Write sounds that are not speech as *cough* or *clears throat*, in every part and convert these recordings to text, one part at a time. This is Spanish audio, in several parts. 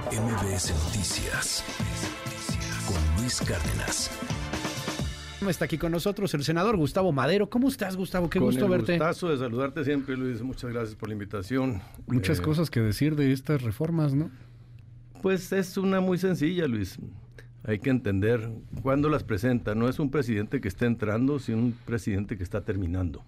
MBS Noticias con Luis Cárdenas. Está aquí con nosotros el senador Gustavo Madero. ¿Cómo estás, Gustavo? Qué Con gusto el verte. gustazo de saludarte siempre, Luis. Muchas gracias por la invitación. Muchas Eh, cosas que decir de estas reformas, ¿no? Pues es una muy sencilla, Luis. Hay que entender cuándo las presenta. No es un presidente que está entrando, sino un presidente que está terminando.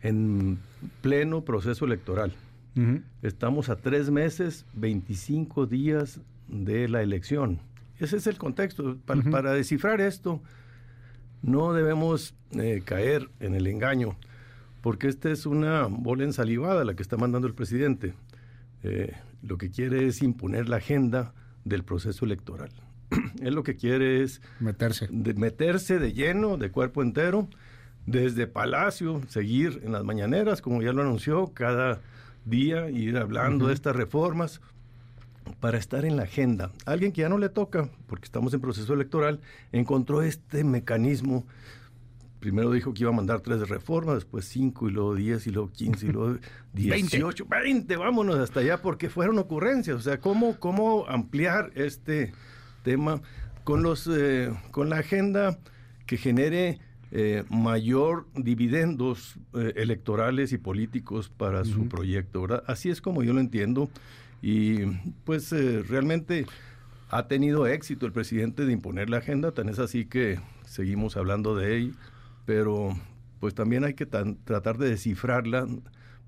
En pleno proceso electoral. Ujú. Estamos a tres meses, 25 días de la elección. Ese es el contexto. Pa- Ujú. Para descifrar esto, no debemos eh, caer en el engaño, porque esta es una bola ensalivada la que está mandando el presidente. Eh, lo que quiere es imponer la agenda del proceso electoral. *clears throat* Él lo que quiere es Meterse. de meterse de lleno, de cuerpo entero, desde Palacio, seguir en las mañaneras, como ya lo anunció, cada día ir hablando de estas reformas para estar en la agenda. Alguien que ya no le toca, porque estamos en proceso electoral, encontró este mecanismo. Primero dijo que iba a mandar tres reformas, después cinco, y luego diez, y luego quince, y luego *laughs* dieciocho, veinte, vámonos hasta allá, porque fueron ocurrencias. O sea, ¿cómo, cómo ampliar este tema con, los, eh, con la agenda que genere eh, mayor dividendos eh, electorales y políticos para su proyecto, ¿verdad? Así es como yo lo entiendo. Y pues eh, realmente ha tenido éxito el presidente de imponer la agenda, tan es así que seguimos hablando de él, pero pues también hay que tan- tratar de descifrarla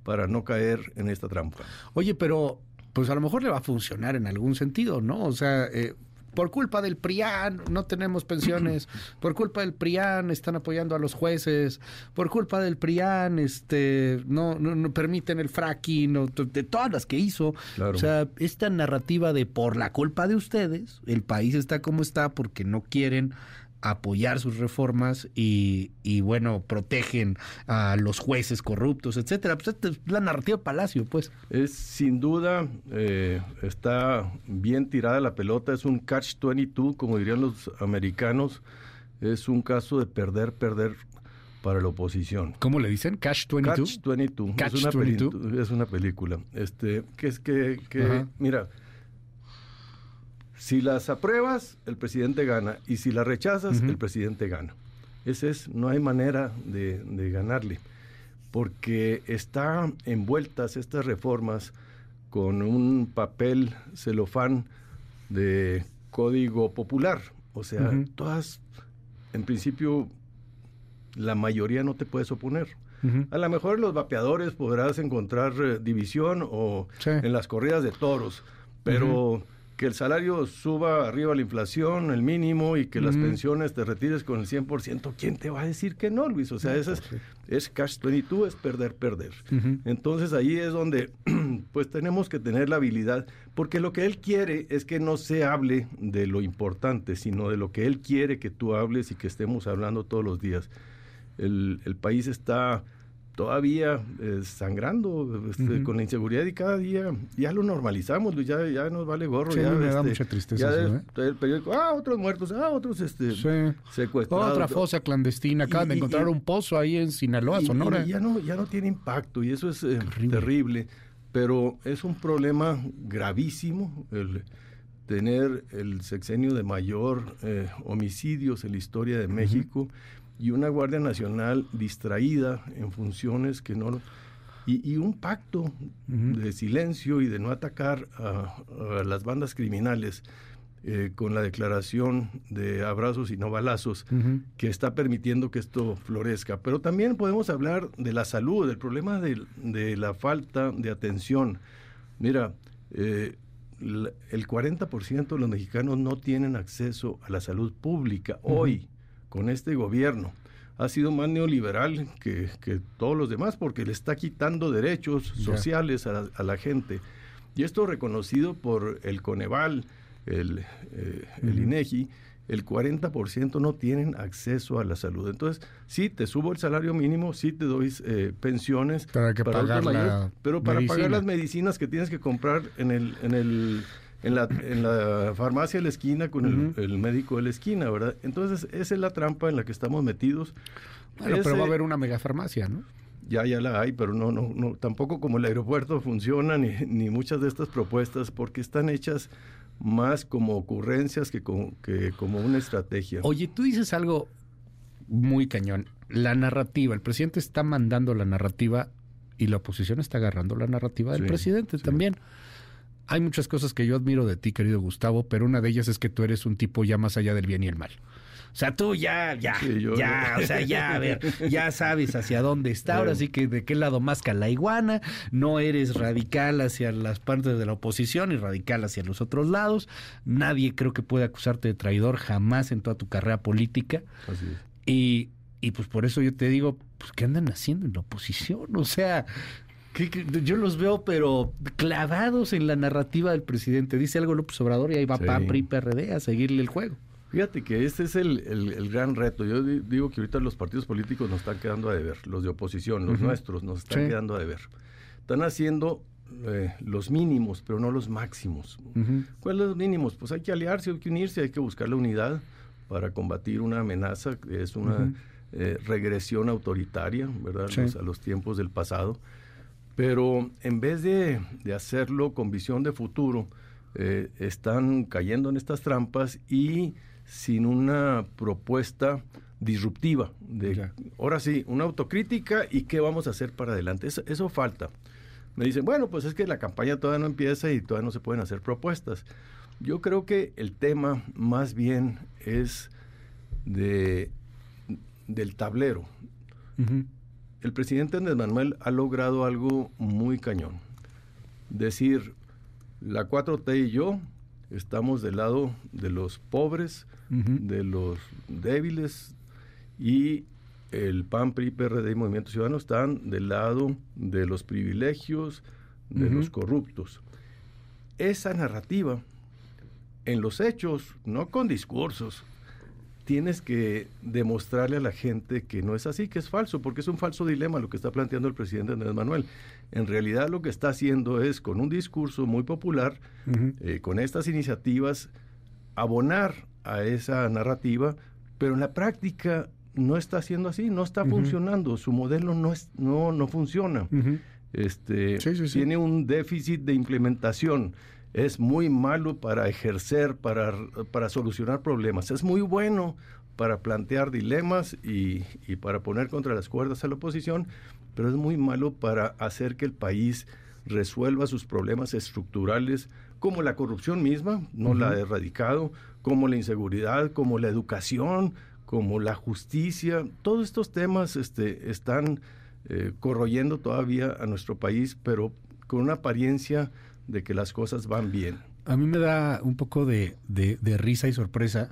para no caer en esta trampa. Oye, pero pues a lo mejor le va a funcionar en algún sentido, ¿no? O sea, eh, por culpa del PRIAN no tenemos pensiones, *laughs* por culpa del PRIAN están apoyando a los jueces, por culpa del PRIAN este no, no, no permiten el fracking, o t- de todas las que hizo. Claro. O sea, esta narrativa de por la culpa de ustedes, el país está como está porque no quieren apoyar sus reformas y, y bueno, protegen a los jueces corruptos, etcétera. Pues esta es la narrativa de Palacio, pues. Es sin duda, eh, está bien tirada la pelota, es un catch-22, como dirían los americanos, es un caso de perder, perder para la oposición. ¿Cómo le dicen? Cash 22. Catch 22. Catch es, una 22. es una película. Este, que es que, que mira, si las apruebas, el presidente gana. Y si las rechazas, el presidente gana. Ese es, no hay manera de, de ganarle. Porque están envueltas estas reformas con un papel celofán de código popular. O sea, todas, en principio, la mayoría no te puedes oponer. A lo mejor en los vapeadores podrás encontrar eh, división o Sí. en las corridas de toros, pero que el salario suba arriba la inflación, el mínimo, y que las pensiones te retires con el 100%, ¿quién te va a decir que no, Luis? O sea, eso es, es cash 22, es perder, perder. Entonces ahí es donde *clears throat* pues tenemos que tener la habilidad, porque lo que él quiere es que no se hable de lo importante, sino de lo que él quiere que tú hables y que estemos hablando todos los días. El, el país está todavía eh, sangrando este, con la inseguridad y cada día ya lo normalizamos, Luis, ya, ya nos vale gorro. Sí, ya, me da este, mucha tristeza ya eso, es- el periódico, ah, otros muertos, ah, otros este, Sí. secuestrados. Otra fosa clandestina. Acaban de encontrar y- un pozo ahí en Sinaloa, y- Sonora. y ya, no, ya no tiene impacto y eso es eh, Terrible. Pero es un problema gravísimo el tener el sexenio de mayor eh, homicidios en la historia de México y una Guardia Nacional distraída en funciones que no... Y, y un pacto de silencio y de no atacar a, a las bandas criminales eh, con la declaración de abrazos y no balazos que está permitiendo que esto florezca. Pero también podemos hablar de la salud, del problema de, de la falta de atención. Mira, eh, el 40% de los mexicanos no tienen acceso a la salud pública hoy con este gobierno. Ha sido más neoliberal que, que todos los demás porque le está quitando derechos sociales a la, a la gente. Y esto reconocido por el Coneval, el, eh, el. INEGI, el 40% no tienen acceso a la salud. Entonces, sí, te subo el salario mínimo, sí te doy eh, pensiones, hay que para pagar mayores, pero para medicina. pagar las medicinas que tienes que comprar en el, en el, en la, en la farmacia de la esquina con el- médico de la esquina, ¿verdad? Entonces, esa es la trampa en la que estamos metidos. Bueno, pero va a haber una megafarmacia, ¿no? ya, ya la hay, pero no, no, no, tampoco como el aeropuerto funciona, ni, *laughs* ni muchas de estas propuestas, porque están hechas más como ocurrencias que como, que como una estrategia. Oye, tú dices algo muy cañón. La narrativa, el presidente está mandando la narrativa y la oposición está agarrando la narrativa del Sí, presidente sí. también. Hay muchas cosas que yo admiro de ti, querido Gustavo, pero una de ellas es que tú eres un tipo ya más allá del bien y el mal. O sea, tú ya, ya, Sí, yo- ya, o sea, ya, a ver, ya sabes hacia dónde está, ahora sí que de qué lado más la iguana, no eres radical hacia las partes de la oposición y radical hacia los otros lados, nadie creo que puede acusarte de traidor jamás en toda tu carrera política, Así es. y, y pues por eso yo te digo, pues ¿qué andan haciendo en la oposición? O sea, yo los veo pero clavados en la narrativa del presidente, dice algo López Obrador y ahí va Sí. PAN, PRI, PRD a seguirle el juego. Fíjate que este es el, el- el gran reto. Yo di- digo que ahorita los partidos políticos nos están quedando a deber, los de oposición, los nuestros, nos están Sí. quedando a deber. Están haciendo eh, los mínimos, pero no los máximos. ¿Cuáles los mínimos? Pues hay que aliarse, hay que unirse, hay que buscar la unidad para combatir una amenaza que es una eh, regresión autoritaria, ¿verdad? Sí. Los- a los tiempos del pasado. Pero en vez de, de hacerlo con visión de futuro, eh, están cayendo en estas trampas y sin una propuesta disruptiva de Ya. ahora sí, una autocrítica y qué vamos a hacer para adelante. Eso, eso falta. Me dicen, bueno, pues es que la campaña todavía no empieza y todavía no se pueden hacer propuestas. Yo creo que el tema más bien es de, del tablero. Ujú. El presidente Andrés Manuel ha logrado algo muy cañón. Decir, la 4T y yo estamos del lado de los pobres, de los débiles y el PAN, PRI, PRD y Movimiento Ciudadano están del lado de los privilegios, de los corruptos. Esa narrativa, en los hechos, no con discursos, tienes que demostrarle a la gente que no es así, que es falso, porque es un falso dilema lo que está planteando el presidente Andrés Manuel. En realidad lo que está haciendo es, con un discurso muy popular, eh, con estas iniciativas, abonar a esa narrativa, pero en la práctica no está haciendo así, no está funcionando, su modelo no, es, no, no funciona. Este, Sí, sí, sí. Tiene un déficit de implementación, es muy malo para ejercer, para, para solucionar problemas, es muy bueno para plantear dilemas y, y para poner contra las cuerdas a la oposición, pero es muy malo para hacer que el país resuelva sus problemas estructurales, como la corrupción misma, no la ha erradicado, como la inseguridad, como la educación, como la justicia. Todos estos temas este, están eh, corroyendo todavía a nuestro país, pero con una apariencia de que las cosas van bien. A mí me da un poco de, de- de risa y sorpresa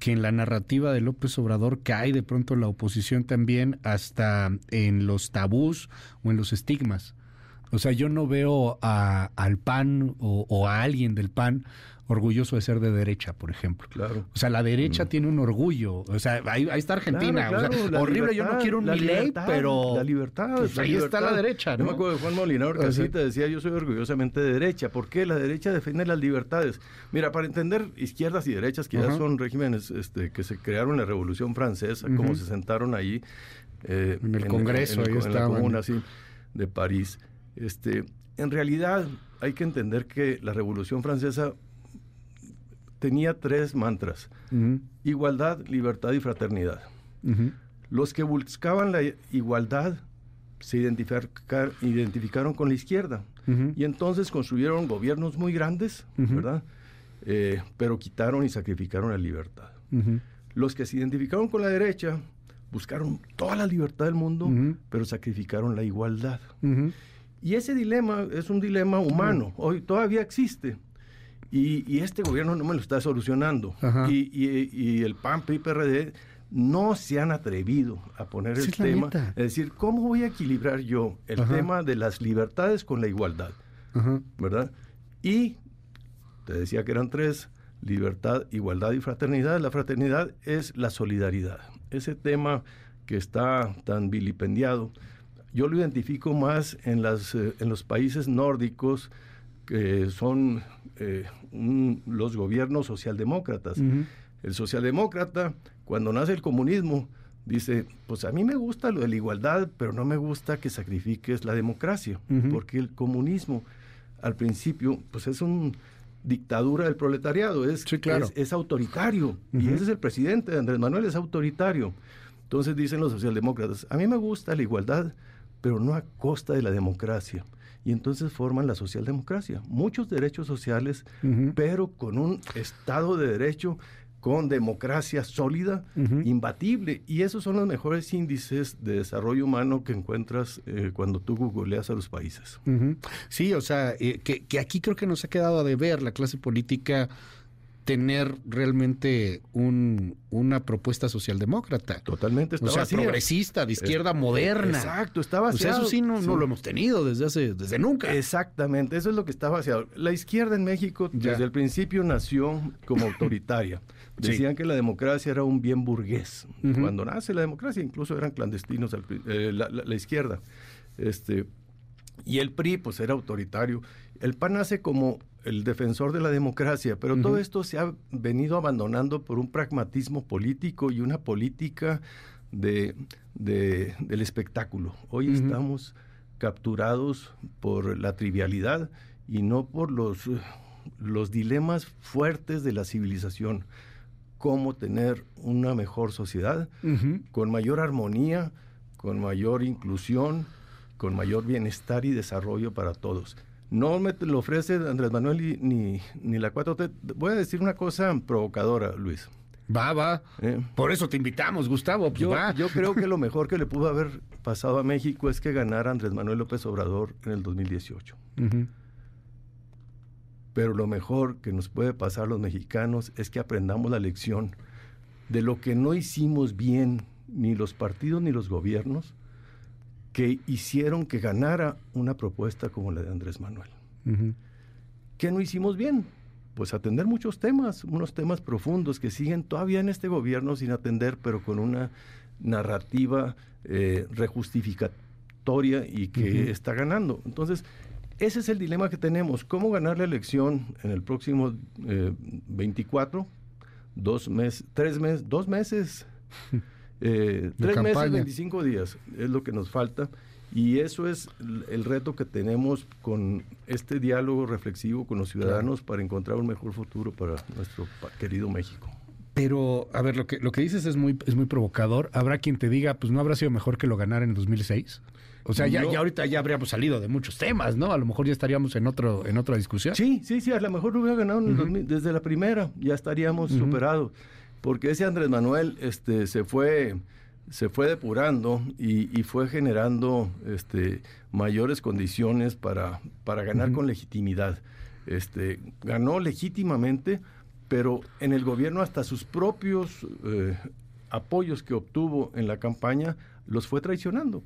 que en la narrativa de López Obrador cae de pronto la oposición también hasta en los tabús o en los estigmas. O sea, yo no veo a- al PAN o, o a alguien del PAN orgulloso de ser de derecha, por ejemplo. Claro. O sea, la derecha Mm. tiene un orgullo. O sea, ahí, ahí está Argentina. Claro, o sea, claro, la horrible, yo no quiero un Milei, pero... La libertad. pues la ahí está la derecha, Yo ¿no? me acuerdo de Juan Molinaro O sea- decía, yo soy orgullosamente de derecha. ¿Por qué? La derecha defiende las libertades. Mira, para entender izquierdas y derechas, que ya son regímenes este, que se crearon en la Revolución Francesa, Ujú. como se sentaron ahí. eh, En el Congreso, en, ahí en la comuna sí, de París. Este, en realidad, hay que entender que la Revolución Francesa tenía tres mantras. Igualdad, libertad y fraternidad. Los que buscaban la igualdad se identificar- identificaron con la izquierda y entonces construyeron gobiernos muy grandes. ¿verdad? Eh, pero quitaron y sacrificaron la libertad. Los que se identificaron con la derecha buscaron toda la libertad del mundo, pero sacrificaron la igualdad. Y ese dilema es un dilema humano, hoy todavía existe. Y, y este gobierno no me lo está solucionando. Y, y- y el PAN, PRI, PRD no se han atrevido a poner Sí, el tema. neta. Es decir, ¿cómo voy a equilibrar yo el Ajá. tema de las libertades con la igualdad? Ajá. ¿Verdad? Y te decía que eran tres, libertad, igualdad y fraternidad. La fraternidad es la solidaridad. Ese tema que está tan vilipendiado, yo lo identifico más en, las, eh, en los países nórdicos, que son eh, un- los gobiernos socialdemócratas. El socialdemócrata, cuando nace el comunismo, dice, pues a mí me gusta lo de la igualdad, pero no me gusta que sacrifiques la democracia, porque el comunismo al principio, pues es un dictadura del proletariado, es, es, autoritario, y ese es el presidente, Andrés Manuel es autoritario. Entonces dicen los socialdemócratas, a mí me gusta la igualdad, pero no a costa de la democracia. Y entonces forman la socialdemocracia. Muchos derechos sociales, pero con un Estado de Derecho con democracia sólida, imbatible. Y esos son los mejores índices de desarrollo humano que encuentras eh, cuando tú googleas a los países. Sí, o sea, eh, que, que, aquí creo que nos ha quedado de ver la clase política tener realmente un, una propuesta socialdemócrata. Totalmente. o sea, progresista, de izquierda moderna. Exacto, estaba O sea, eso sí no, lo hemos tenido desde hace desde nunca. Exactamente, eso es lo que está vaciado. La izquierda en México desde el principio nació como autoritaria. *laughs* Decían que la democracia era un bien burgués. Cuando nace la democracia, incluso eran clandestinos eh, la, izquierda. Este, y el PRI, pues era autoritario. El PAN nace como el defensor de la democracia, pero todo esto se ha venido abandonando por un pragmatismo político y una política de, del espectáculo. Hoy estamos capturados por la trivialidad y no por los, los dilemas fuertes de la civilización. Cómo tener una mejor sociedad con mayor armonía, con mayor inclusión, con mayor bienestar y desarrollo para todos. No me lo ofrece Andrés Manuel ni, ni, la 4T. Voy a decir una cosa provocadora, Luis. Va, va. Eh. Por eso te invitamos, Gustavo. Pues yo, va. yo creo que lo *laughs* mejor que le pudo haber pasado a México es que ganara Andrés Manuel López Obrador en el 2018. Pero lo mejor que nos puede pasar a los mexicanos es que aprendamos la lección de lo que no hicimos bien ni los partidos ni los gobiernos que hicieron que ganara una propuesta como la de Andrés Manuel. ¿Qué no hicimos bien? Pues atender muchos temas, unos temas profundos que siguen todavía en este gobierno sin atender, pero con una narrativa eh, rejustificatoria y que está ganando. Entonces, ese es el dilema que tenemos. ¿Cómo ganar la elección en el próximo 24? Eh, dos meses, tres meses, dos meses. Eh, tres meses, 25 días es lo que nos falta. Y eso es el reto que tenemos con este diálogo reflexivo con los ciudadanos para encontrar un mejor futuro para nuestro querido México. Pero, a ver, lo que, lo que dices es muy, es muy provocador. Habrá quien te diga, pues no habrá sido mejor que lo ganara en 2006. O sea, ya, ya ahorita ya habríamos salido de muchos temas, ¿no? A lo mejor ya estaríamos en otro en otra discusión. Sí, sí, sí, a lo mejor lo hubiera ganado desde la primera, ya estaríamos superados porque ese Andrés Manuel este, se fue se fue depurando y, fue generando este, mayores condiciones para, para ganar con legitimidad. Este, ganó legítimamente, pero en el gobierno hasta sus propios eh, apoyos que obtuvo en la campaña los fue traicionando.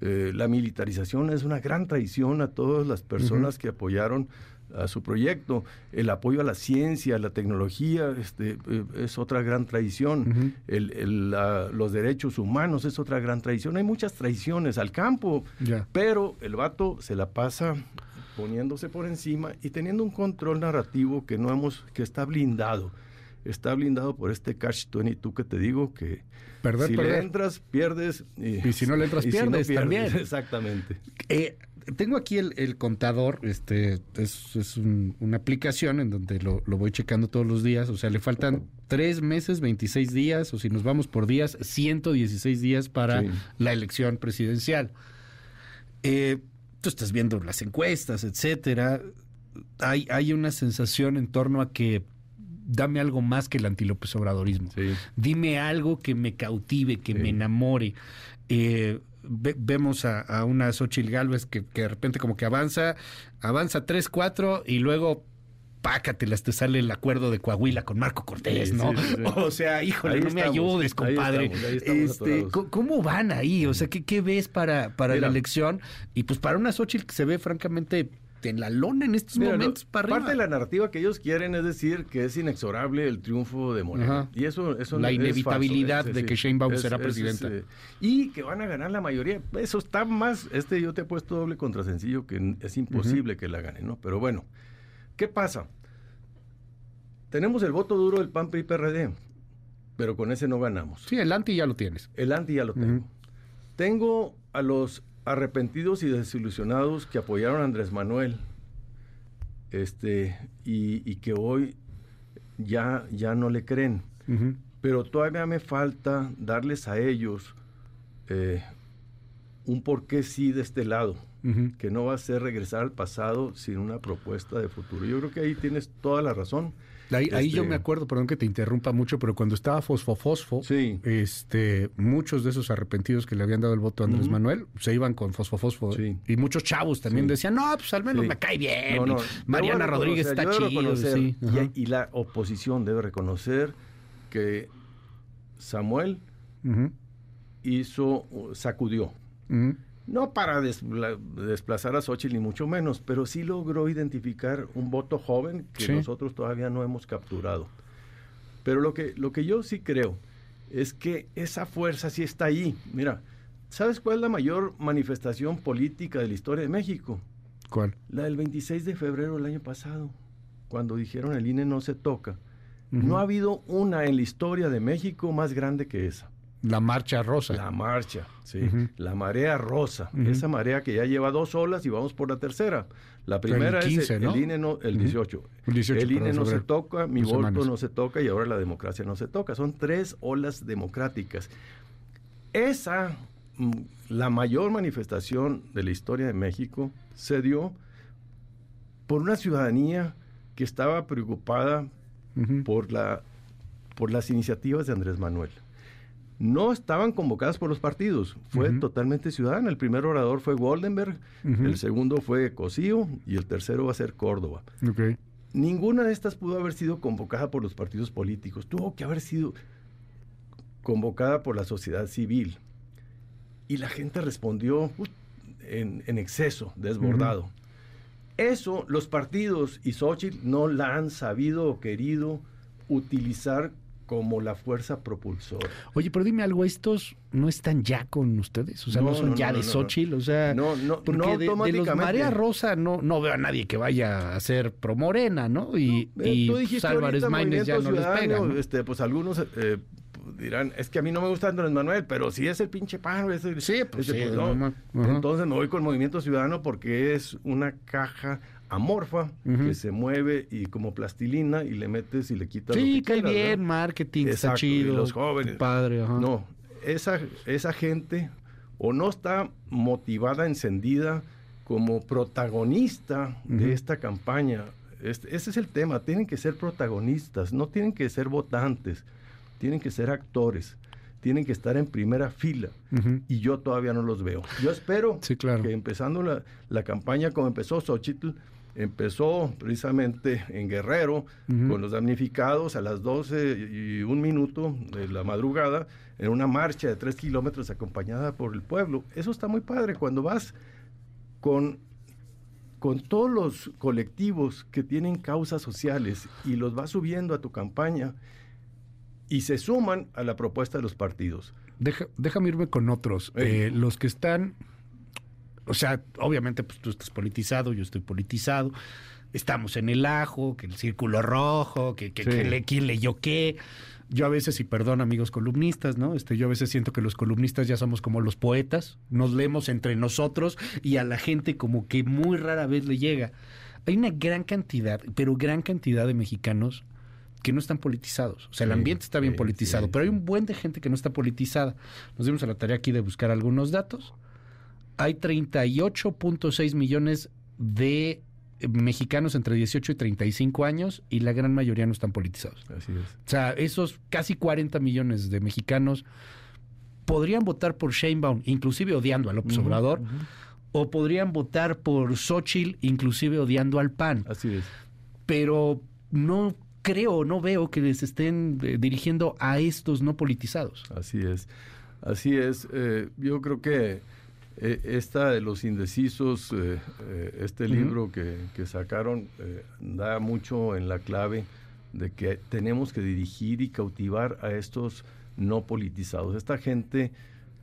Eh, la militarización es una gran traición a todas las personas que apoyaron a su proyecto. El apoyo a la ciencia, a la tecnología, este, eh, es otra gran traición. el, los derechos humanos es otra gran traición. Hay muchas traiciones al campo, pero el vato se la pasa poniéndose por encima y teniendo un control narrativo que no hemos, que está blindado. Está blindado por este catch 22 que te digo que si le entras, pierdes. Y, si no le entras, *laughs* pierdes, también. *laughs* Exactamente. Eh, tengo aquí el, contador, este es, una aplicación en donde lo, voy checando todos los días, o sea, le faltan tres meses, 26 días, o si nos vamos por días, 116 días para la elección presidencial. Eh, tú estás viendo las encuestas, etcétera. Hay, hay una sensación en torno a que dame algo más que el antílopes obradorismo. Dime algo que me cautive, que me enamore. Eh, vemos a, una Xochitl Galvez que, de repente como que avanza, avanza 3, 4 y luego pácatelas, te sale el acuerdo de Coahuila con Marco Cortés, ¿no? *laughs* o sea, híjole, no me ayudes, compadre. este, ¿Cómo van ahí? O sea, ¿qué, qué ves para, para la elección? Y pues para una Xochitl que se ve francamente en la lona en estos momentos para Parte de la narrativa que ellos quieren es decir que es inexorable el triunfo de Morena. Y eso, eso La inevitabilidad de que Shane Baum será presidenta. y que van a ganar la mayoría. Eso está más... Este yo te he puesto doble contra sencillo que es imposible que la ganen, ¿no? Pero bueno, ¿qué pasa? Tenemos el voto duro del PAN PRI PRD. pero con ese no ganamos. Sí, el anti ya lo tienes. El anti ya lo tengo. Tengo a los arrepentidos y desilusionados que apoyaron a Andrés Manuel este, y, que hoy ya, ya no le creen. Pero todavía me falta darles a ellos eh, un porqué sí de este lado, que no va a ser regresar al pasado sin una propuesta de futuro. Yo creo que ahí tienes toda la razón. Ahí, yo este me acuerdo, perdón que te interrumpa mucho, pero cuando estaba Fosfo Fosfo, este, muchos de esos arrepentidos que le habían dado el voto a Andrés Manuel se iban con Fosfo Fosfo. Y muchos chavos también decían, no, pues al menos me cae bien. Mariana Rodríguez está chido. Y, la oposición debe reconocer que Samuel hizo, sacudió. No para desplazar a Xochitl ni mucho menos, pero sí logró identificar un voto joven que nosotros todavía no hemos capturado. Pero lo que, lo que yo sí creo es que esa fuerza sí está ahí. Mira, ¿sabes cuál es la mayor manifestación política de la historia de México? ¿Cuál? La del 26 de febrero del año pasado, cuando dijeron el INE no se toca. No ha habido una en la historia de México más grande que esa. La marcha rosa. La marcha, sí. La marea rosa. Esa marea que ya lleva dos olas y vamos por la tercera. La primera es el, INE no, el 18. El, INE no se toca, mi voto no se toca y ahora la democracia no se toca. Son tres olas democráticas. Esa, mm, la mayor manifestación de la historia de México, se dio por una ciudadanía que estaba preocupada por, la, por las iniciativas de Andrés Manuel no estaban convocadas por los partidos, fue totalmente ciudadana. El primer orador fue Goldenberg, el segundo fue Cosío y el tercero va a ser Córdoba. Ninguna de estas pudo haber sido convocada por los partidos políticos, tuvo que haber sido convocada por la sociedad civil. Y la gente respondió en, exceso, desbordado. Eso los partidos y Xochitl no la han sabido o querido utilizar como la fuerza propulsora. Oye, pero dime algo, ¿estos no están ya con ustedes? O sea, no, son ya de Xochitl, o sea, no, no, porque de, los Marea Rosa no, no veo a nadie que vaya a ser pro Morena, ¿no? Y, y Álvarez Maínez ya no les pega. Este, pues algunos eh, dirán, es que a mí no me gusta Andrés Manuel, pero si es el pinche pájaro, sí, pues, sí, pues entonces me voy con Movimiento Ciudadano porque es una caja amorfa que se mueve y como plastilina y le metes y le quitas sí, cae bien, marketing, está chido. los jóvenes. Padre, No, esa, esa gente o no está motivada, encendida como protagonista de esta campaña. Este, ese es el tema, tienen que ser protagonistas, no tienen que ser votantes, tienen que ser actores tienen que estar en primera fila y yo todavía no los veo. Yo espero que empezando la, la, campaña como empezó Xochitl, empezó precisamente en Guerrero con los damnificados a las 12 y un minuto de la madrugada en una marcha de tres kilómetros acompañada por el pueblo. Eso está muy padre cuando vas con, con todos los colectivos que tienen causas sociales y los vas subiendo a tu campaña y se suman a la propuesta de los partidos. déjame irme con otros. Eh, los que están o sea, obviamente, pues tú estás politizado, yo estoy politizado. Estamos en el ajo, que el círculo rojo, que, que, le, quién leyó qué. Yo a veces, y perdón amigos columnistas, ¿no? Este, yo a veces siento que los columnistas ya somos como los poetas, nos leemos entre nosotros y a la gente como que muy rara vez le llega. Hay una gran cantidad, pero gran cantidad de mexicanos que no están politizados. O sea, el ambiente está bien politizado, pero hay un buen de gente que no está politizada. Nos dimos a la tarea aquí de buscar algunos datos hay 38.6 millones de mexicanos entre 18 y 35 años y la gran mayoría no están politizados. Así es. O sea, esos casi 40 millones de mexicanos podrían votar por Sheinbaum, inclusive odiando al López Obrador, o podrían votar por Xochitl, inclusive odiando al PAN. Así es. Pero no creo, no veo que les estén eh, dirigiendo a estos no politizados. Así es. Así es. Eh, yo creo que eh, esta de los indecisos, eh, eh, este libro que, sacaron, da mucho en la clave de que tenemos que dirigir y cautivar a estos no politizados. Esta gente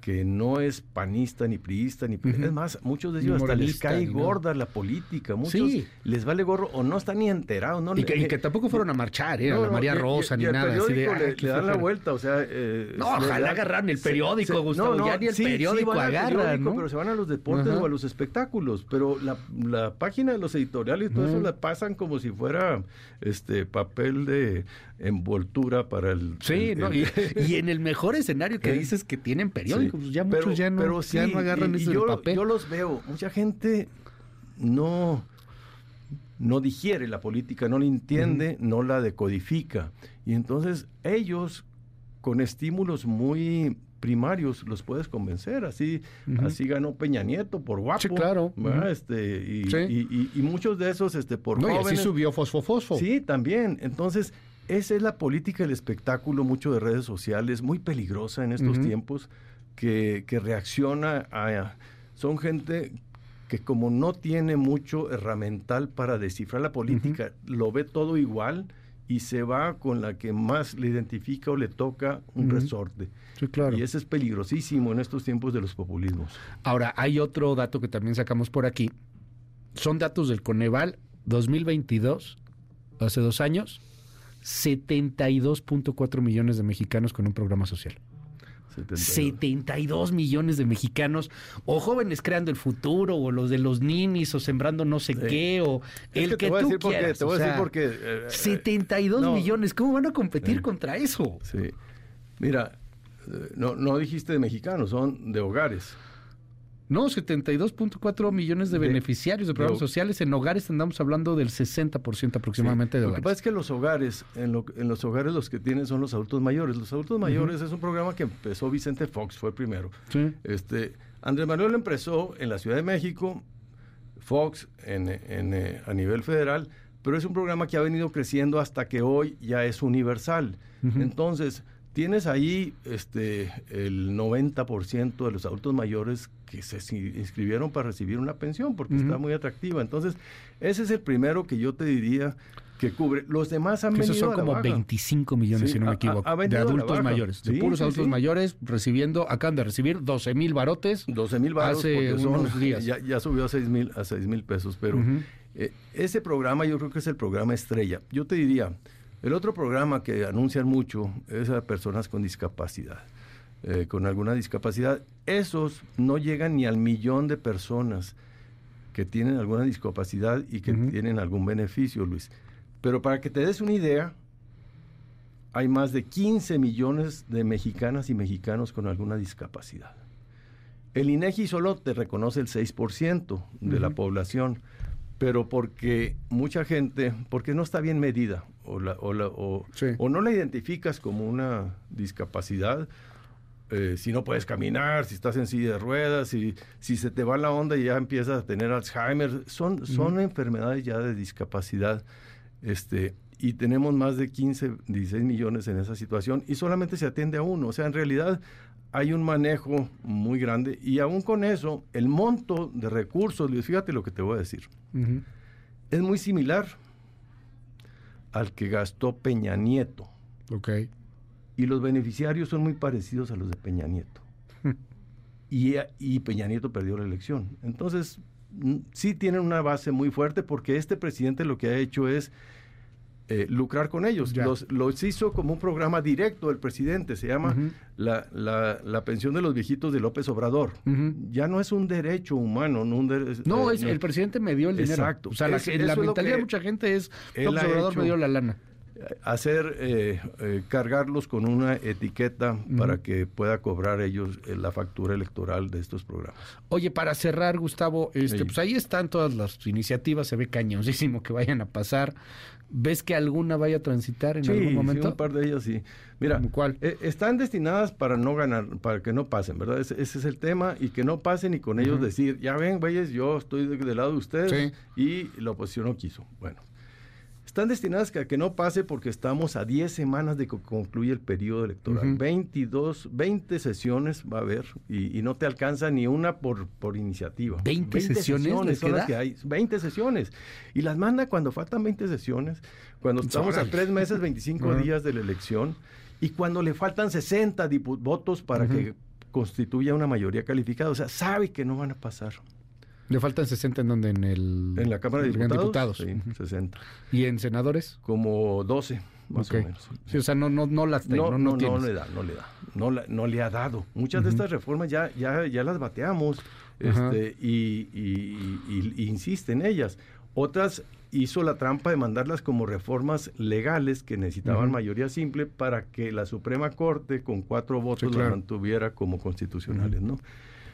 que no es panista ni priista ni Ujú. es más muchos de ellos hasta les cae gorda la política muchos Sí. les vale gorro o no están ni enterados no Y que, y que tampoco fueron a marchar, ¿eh? a no, la no, María y- y- Rosa y ni al nada. así de, periódico "Ah, le, le dan la flojera". vuelta, o sea... eh, No, ojalá agarraran el se- periódico, Gustavo, ya ni el periódico van al agarran, periódico, pero se van a los deportes Ajá. o a los espectáculos, pero la, la página de los editoriales y todo eso la pasan como si fuera este papel de envoltura para el... Sí, el- ¿no? el- Y, *laughs* y en el mejor escenario que ¿Eh? dices que tienen periódicos, Sí, pues ya pero- muchos ya no, pero ya sí, no agarran y- y eso yo, del papel. Yo los veo, mucha gente no, no digiere la política, no la entiende, no la decodifica. Y entonces ellos, con estímulos muy primarios, los puedes convencer. Así, así ganó Peña Nieto por guapo. Sí, claro. este, y, Sí. y- y- y muchos de esos este, por no, y así jóvenes. subió Fosfo Fosfo. Sí, también. Entonces, esa es la política del espectáculo, mucho de redes sociales, muy peligrosa en estos tiempos, que, que reacciona a... Son gente que como no tiene mucho herramental para descifrar la política, lo ve todo igual y se va con la que más le identifica o le toca un resorte. Sí, claro. Y ese es peligrosísimo en estos tiempos de los populismos. Ahora, hay otro dato que también sacamos por aquí. Son datos del Coneval 2022, hace dos años, 72.4 millones de mexicanos con un programa social. 72. 72 millones de mexicanos, o jóvenes creando el futuro, o los de los ninis, o sembrando no sé Sí. qué, o Es el que tú porque, quieras. te voy o a decir sea, porque... eh, eh, 72 no. millones, ¿cómo van a competir Sí. contra eso? Sí. Mira, eh, no, no dijiste de mexicanos, son de hogares. No, 72.4 millones de, De- beneficiarios de programas de- sociales. En hogares andamos hablando del 60% aproximadamente Sí. de Lo que hogares. pasa es que los hogares, en, lo- en los hogares los que tienen son los adultos mayores. Los adultos mayores es un programa que empezó Vicente Fox, fue el primero. Sí. Este, Andrés Manuel empezó en la Ciudad de México, Fox en, en, eh, a nivel federal, pero es un programa que ha venido creciendo hasta que hoy ya es universal. Entonces, tienes ahí este, el 90% de los adultos mayores que se inscribieron para recibir una pensión porque Ujú. está muy atractiva. Entonces, ese es el primero que yo te diría que cubre. Los demás han Que esos venido son a la como baja. 25 millones, Sí, si no me equivoco, de adultos mayores, de puros sí, adultos mayores recibiendo, acaban de recibir 12 mil barotes. 12 mil baros Hace son, unos días. *laughs* Ya, ya subió a 6 mil a seis mil pesos, pero eh, ese programa yo creo que es el programa estrella. Yo te diría, el otro programa que anuncian mucho es a personas con discapacidad, eh, con alguna discapacidad. Esos no llegan ni al millón de personas que tienen alguna discapacidad y que tienen algún beneficio, Luis. Pero para que te des una idea, hay más de 15 millones de mexicanas y mexicanos con alguna discapacidad. El INEGI solo te reconoce el 6% de la población, pero porque mucha gente, porque no está bien medida, o, la- o la- o- Sí. o no la identificas como una discapacidad, eh, si no puedes caminar, si estás en silla de ruedas, si, si se te va la onda y ya empiezas a tener Alzheimer, son, son enfermedades ya de discapacidad. Este, y tenemos más de 15, 16 millones en esa situación y solamente se atiende a uno. O sea, en realidad hay un manejo muy grande y aún con eso, el monto de recursos, Luis, fíjate lo que te voy a decir, es muy similar al que gastó Peña Nieto Ok. y los beneficiarios son muy parecidos a los de Peña Nieto. *laughs* y, y Peña Nieto perdió la elección. Entonces, mm, sí tienen una base muy fuerte porque este presidente lo que ha hecho es eh, lucrar con ellos. Los, los hizo como un programa directo del presidente, se llama la, la- la pensión de los viejitos de López Obrador. Ya no es un derecho humano, no un No, eh, es, el presidente me dio el dinero. Exacto. O sea, la, Es- mentalidad de mucha gente es, López Obrador me dio la lana. hacer eh, eh, cargarlos con una etiqueta para que pueda cobrar ellos eh, la factura electoral de estos programas. Oye, para cerrar, Gustavo, este, Sí. pues ahí están todas las iniciativas, se ve cañosísimo que vayan a pasar. ¿Ves que alguna vaya a transitar en Sí, algún sí, momento? un par de ellas sí. Mira, ¿Cómo cuál? eh, están destinadas para no ganar, para que no pasen, ¿verdad? Ese, ese es el tema y que no pasen y con ellos decir, ya ven, güeyes, yo estoy de- del lado de ustedes Sí. y la oposición no quiso. Bueno, están destinadas a que no pase porque estamos a 10 semanas de que concluya el periodo electoral. Ujú. 22, 20 sesiones va a haber y, y no te alcanza ni una por, por iniciativa. 20 sesiones le son las que hay. 20 sesiones. Y las manda cuando faltan 20 sesiones, cuando estamos a tres meses, 25 Ajá. días de la elección y cuando le faltan 60 dipu- votos para que constituya una mayoría calificada. O sea, sabe que no van a pasar. ¿Le faltan 60 en donde? En, el, en la Cámara de en Diputados. Sí, 60. ¿Y en senadores? Como 12, más o menos. Sí, o sea, no, no, no las no, no, no, le da, no le da. No, no le ha dado. Muchas de estas reformas ya, ya, ya las bateamos este, y, y, y, insiste en ellas. Otras hizo la trampa de mandarlas como reformas legales que necesitaban mayoría simple para que la Suprema Corte con cuatro votos las mantuviera como constitucionales, ¿no?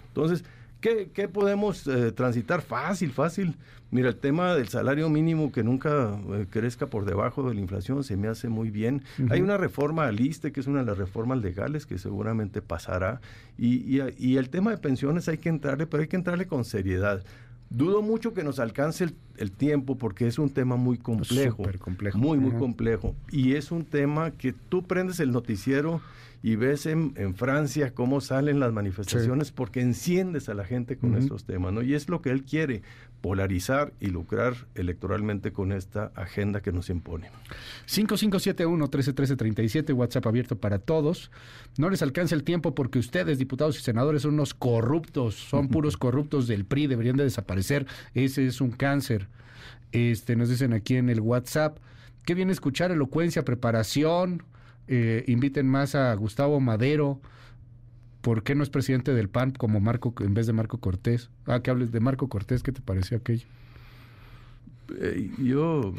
Entonces, ¿qué, qué podemos eh, transitar? Fácil, fácil. Mira, el tema del salario mínimo que nunca eh, crezca por debajo de la inflación se me hace muy bien. Hay una reforma al ISTE, que es una de las reformas legales que seguramente pasará. Y, y, y el tema de pensiones hay que entrarle, pero hay que entrarle con seriedad. Dudo mucho que nos alcance el, tiempo porque es un tema muy complejo. complejo. Muy, muy complejo. Y es un tema que tú prendes el noticiero y ves en, Francia cómo salen las manifestaciones porque enciendes a la gente con estos temas, ¿no? Y es lo que él quiere, polarizar y lucrar electoralmente con esta agenda que nos impone. 5571-131337, WhatsApp abierto para todos. No les alcanza el tiempo porque ustedes, diputados y senadores, son unos corruptos, son *laughs* puros corruptos del PRI, deberían de desaparecer. Ese es un cáncer. Este, nos dicen aquí en el WhatsApp. Qué bien escuchar elocuencia, preparación, eh, inviten más a Gustavo Madero. ¿Por qué no es presidente del PAN como Marco en vez de Marco Cortés? Ah, que hables de Marco Cortés, ¿qué te pareció aquello? Eh, yo,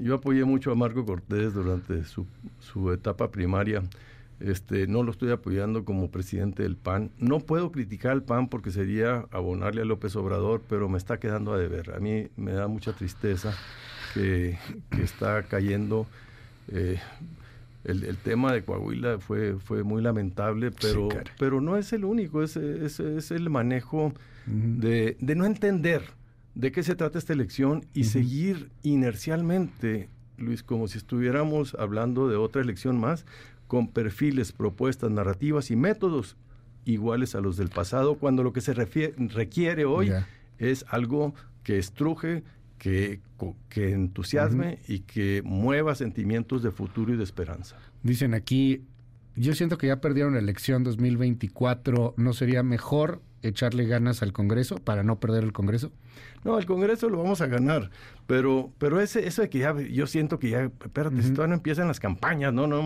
yo apoyé mucho a Marco Cortés durante su, su etapa primaria. Este, no lo estoy apoyando como presidente del PAN. No puedo criticar al PAN porque sería abonarle a López Obrador, pero me está quedando a deber. A mí me da mucha tristeza que, está cayendo. Eh, el, tema de Coahuila fue, fue muy lamentable, pero, pero no es el único, es, es, el manejo de, no entender de qué se trata esta elección y seguir inercialmente, Luis, como si estuviéramos hablando de otra elección más, con perfiles, propuestas, narrativas y métodos iguales a los del pasado, cuando lo que se requiere hoy es algo que estruje, que, que entusiasme y que mueva sentimientos de futuro y de esperanza. Dicen aquí, yo siento que ya perdieron la elección 2024, ¿no sería mejor echarle ganas al Congreso para no perder el Congreso? No, el Congreso lo vamos a ganar, pero pero ese eso de que ya yo siento que ya espérate, todavía no empiezan las campañas, no, no,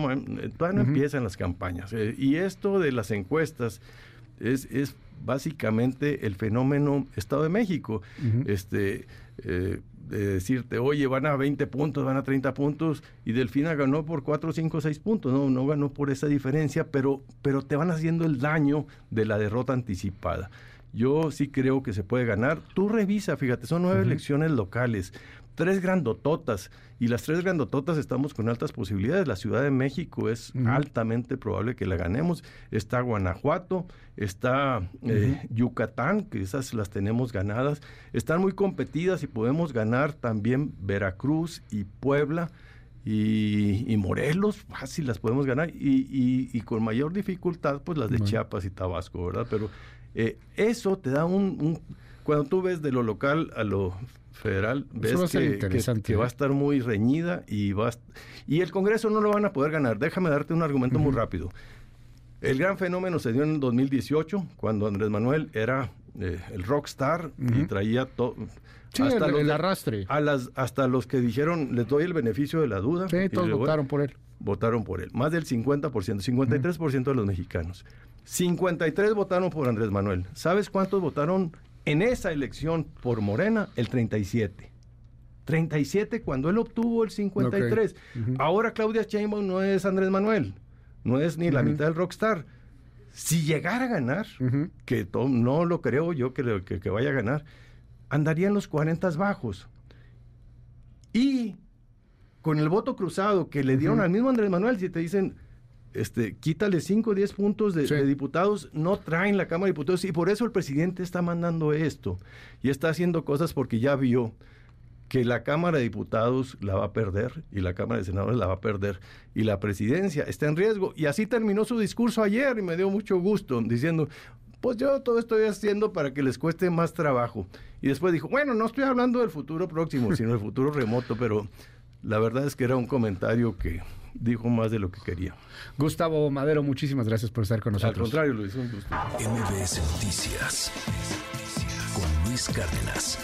todavía no empiezan las campañas. Eh, y esto de las encuestas es, es básicamente el fenómeno Estado de México. Este eh, de decirte, oye, van a 20 puntos, van a 30 puntos, y Delfina ganó por 4, 5, 6 puntos. No, no ganó por esa diferencia, pero, pero te van haciendo el daño de la derrota anticipada. Yo sí creo que se puede ganar. Tú revisa, fíjate, son nueve elecciones locales tres grandototas y las tres grandototas estamos con altas posibilidades. La Ciudad de México es altamente probable que la ganemos. Está Guanajuato, está eh, Yucatán, que esas las tenemos ganadas. Están muy competidas y podemos ganar también Veracruz y Puebla. Y, Morelos, fácil las podemos ganar, y, con mayor dificultad, pues las de Chiapas y Tabasco, ¿verdad? Pero eh, eso te da un, Cuando tú ves de lo local a lo federal, ves que, va a ¿eh? estar muy reñida y va y el Congreso no lo van a poder ganar. Déjame darte un argumento muy rápido. El gran fenómeno se dio en 2018, cuando Andrés Manuel era eh, el rockstar y traía todo... hasta el, arrastre. A las, hasta los que dijeron, les doy el beneficio de la duda. Sí, todos votaron por él. Votaron por él. Más del 50%, 53% de los mexicanos. 53 votaron por Andrés Manuel. ¿Sabes cuántos votaron en esa elección por Morena, el 37. 37 cuando él obtuvo el 53. Ahora Claudia Sheinbaum no es Andrés Manuel, no es ni la mitad del rockstar. Si llegara a ganar, que no lo creo yo que, que, vaya a ganar, andaría en los 40 bajos. Y con el voto cruzado que le dieron al mismo Andrés Manuel, si te dicen, este, quítale 5 o 10 puntos de, diputados, no traen la Cámara de Diputados y por eso el presidente está mandando esto y está haciendo cosas porque ya vio que la Cámara de Diputados la va a perder y la Cámara de Senadores la va a perder y la presidencia está en riesgo. Y así terminó su discurso ayer y me dio mucho gusto diciendo, pues yo todo estoy haciendo para que les cueste más trabajo. Y después dijo, bueno, no estoy hablando del futuro próximo, sino del futuro remoto, pero la verdad es que era un comentario que dijo más de lo que quería. Gustavo Madero, muchísimas gracias por estar con nosotros. Al contrario, Luis, un gusto. MBS Noticias con Luis Cárdenas.